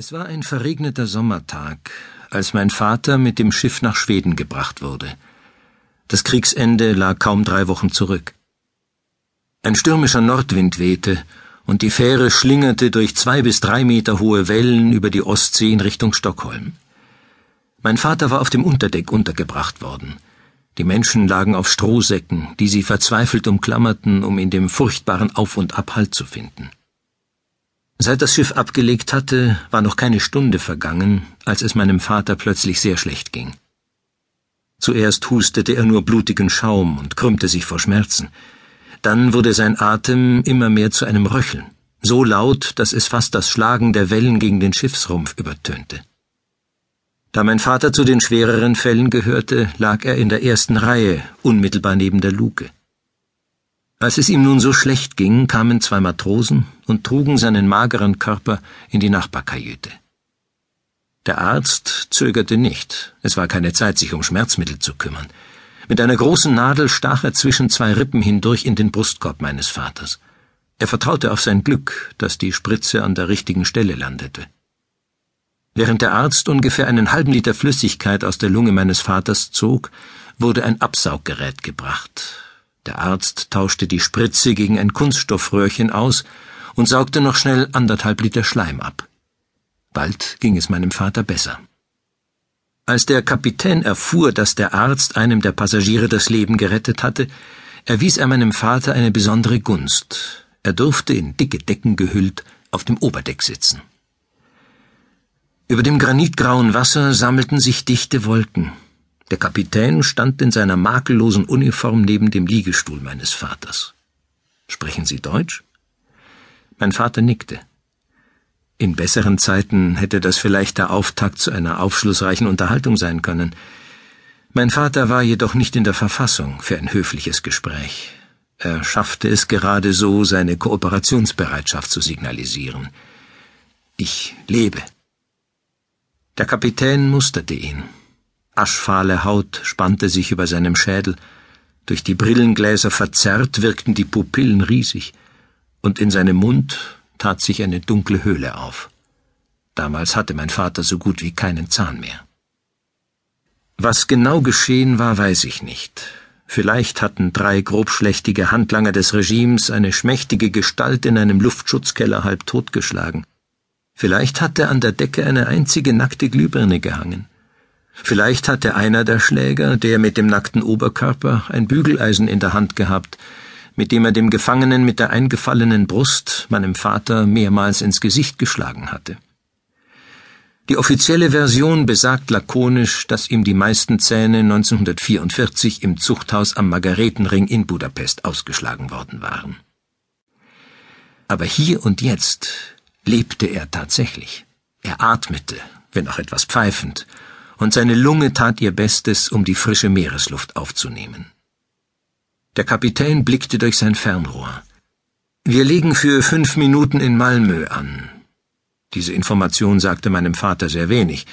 Es war ein verregneter Sommertag, als mein Vater mit dem Schiff nach Schweden gebracht wurde. Das Kriegsende lag kaum drei Wochen zurück. Ein stürmischer Nordwind wehte, und die Fähre schlingerte durch zwei bis drei Meter hohe Wellen über die Ostsee in Richtung Stockholm. Mein Vater war auf dem Unterdeck untergebracht worden. Die Menschen lagen auf Strohsäcken, die sie verzweifelt umklammerten, um in dem furchtbaren Auf und Ab Halt zu finden. Seit das Schiff abgelegt hatte, war noch keine Stunde vergangen, als es meinem Vater plötzlich sehr schlecht ging. Zuerst hustete er nur blutigen Schaum und krümmte sich vor Schmerzen. Dann wurde sein Atem immer mehr zu einem Röcheln, so laut, dass es fast das Schlagen der Wellen gegen den Schiffsrumpf übertönte. Da mein Vater zu den schwereren Fällen gehörte, lag er in der ersten Reihe, unmittelbar neben der Luke. Als es ihm nun so schlecht ging, kamen zwei Matrosen und trugen seinen mageren Körper in die Nachbarkajüte. Der Arzt zögerte nicht, es war keine Zeit, sich um Schmerzmittel zu kümmern. Mit einer großen Nadel stach er zwischen zwei Rippen hindurch in den Brustkorb meines Vaters. Er vertraute auf sein Glück, dass die Spritze an der richtigen Stelle landete. Während der Arzt ungefähr einen halben Liter Flüssigkeit aus der Lunge meines Vaters zog, wurde ein Absauggerät gebracht, der Arzt tauschte die Spritze gegen ein Kunststoffröhrchen aus und saugte noch schnell anderthalb Liter Schleim ab. Bald ging es meinem Vater besser. Als der Kapitän erfuhr, dass der Arzt einem der Passagiere das Leben gerettet hatte, erwies er meinem Vater eine besondere Gunst. Er durfte, in dicke Decken gehüllt, auf dem Oberdeck sitzen. Über dem granitgrauen Wasser sammelten sich dichte Wolken. Der Kapitän stand in seiner makellosen Uniform neben dem Liegestuhl meines Vaters. Sprechen Sie Deutsch? Mein Vater nickte. In besseren Zeiten hätte das vielleicht der Auftakt zu einer aufschlussreichen Unterhaltung sein können. Mein Vater war jedoch nicht in der Verfassung für ein höfliches Gespräch. Er schaffte es gerade so, seine Kooperationsbereitschaft zu signalisieren. Ich lebe. Der Kapitän musterte ihn. Aschfahle Haut spannte sich über seinem Schädel, durch die Brillengläser verzerrt wirkten die Pupillen riesig, und in seinem Mund tat sich eine dunkle Höhle auf. Damals hatte mein Vater so gut wie keinen Zahn mehr. Was genau geschehen war, weiß ich nicht. Vielleicht hatten drei grobschlächtige Handlanger des Regimes eine schmächtige Gestalt in einem Luftschutzkeller halb totgeschlagen. Vielleicht hatte an der Decke eine einzige nackte Glühbirne gehangen. Vielleicht hatte einer der Schläger, der mit dem nackten Oberkörper, ein Bügeleisen in der Hand gehabt, mit dem er dem Gefangenen mit der eingefallenen Brust, meinem Vater, mehrmals ins Gesicht geschlagen hatte. Die offizielle Version besagt lakonisch, dass ihm die meisten Zähne 1944 im Zuchthaus am Margaretenring in Budapest ausgeschlagen worden waren. Aber hier und jetzt lebte er tatsächlich. Er atmete, wenn auch etwas pfeifend, und seine Lunge tat ihr Bestes, um die frische Meeresluft aufzunehmen. Der Kapitän blickte durch sein Fernrohr. Wir legen für fünf Minuten in Malmö an. Diese Information sagte meinem Vater sehr wenig.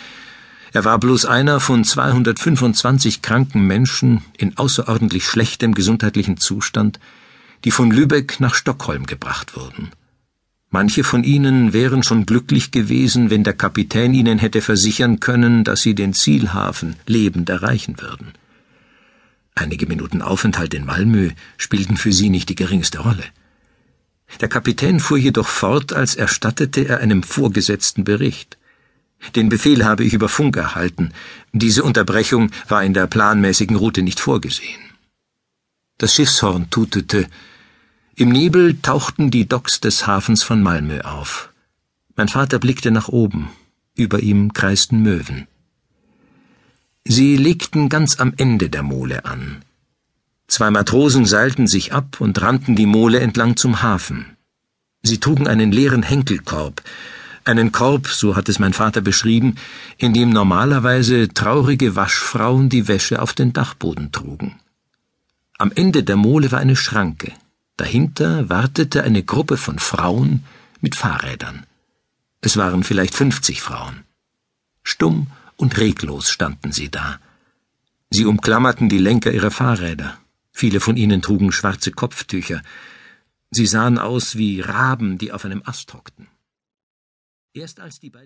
Er war bloß einer von 225 kranken Menschen in außerordentlich schlechtem gesundheitlichen Zustand, die von Lübeck nach Stockholm gebracht wurden. Manche von ihnen wären schon glücklich gewesen, wenn der Kapitän ihnen hätte versichern können, dass sie den Zielhafen lebend erreichen würden. Einige Minuten Aufenthalt in Malmö spielten für sie nicht die geringste Rolle. Der Kapitän fuhr jedoch fort, als erstattete er einem Vorgesetzten Bericht. Den Befehl habe ich über Funk erhalten. Diese Unterbrechung war in der planmäßigen Route nicht vorgesehen. Das Schiffshorn tutete, im Nebel tauchten die Docks des Hafens von Malmö auf. Mein Vater blickte nach oben. Über ihm kreisten Möwen. Sie legten ganz am Ende der Mole an. Zwei Matrosen seilten sich ab und rannten die Mole entlang zum Hafen. Sie trugen einen leeren Henkelkorb, einen Korb, so hat es mein Vater beschrieben, in dem normalerweise traurige Waschfrauen die Wäsche auf den Dachboden trugen. Am Ende der Mole war eine Schranke. Dahinter wartete eine Gruppe von Frauen mit Fahrrädern. Es waren vielleicht fünfzig Frauen. Stumm und reglos standen sie da. Sie umklammerten die Lenker ihrer Fahrräder. Viele von ihnen trugen schwarze Kopftücher. Sie sahen aus wie Raben, die auf einem Ast hockten. Erst als die beiden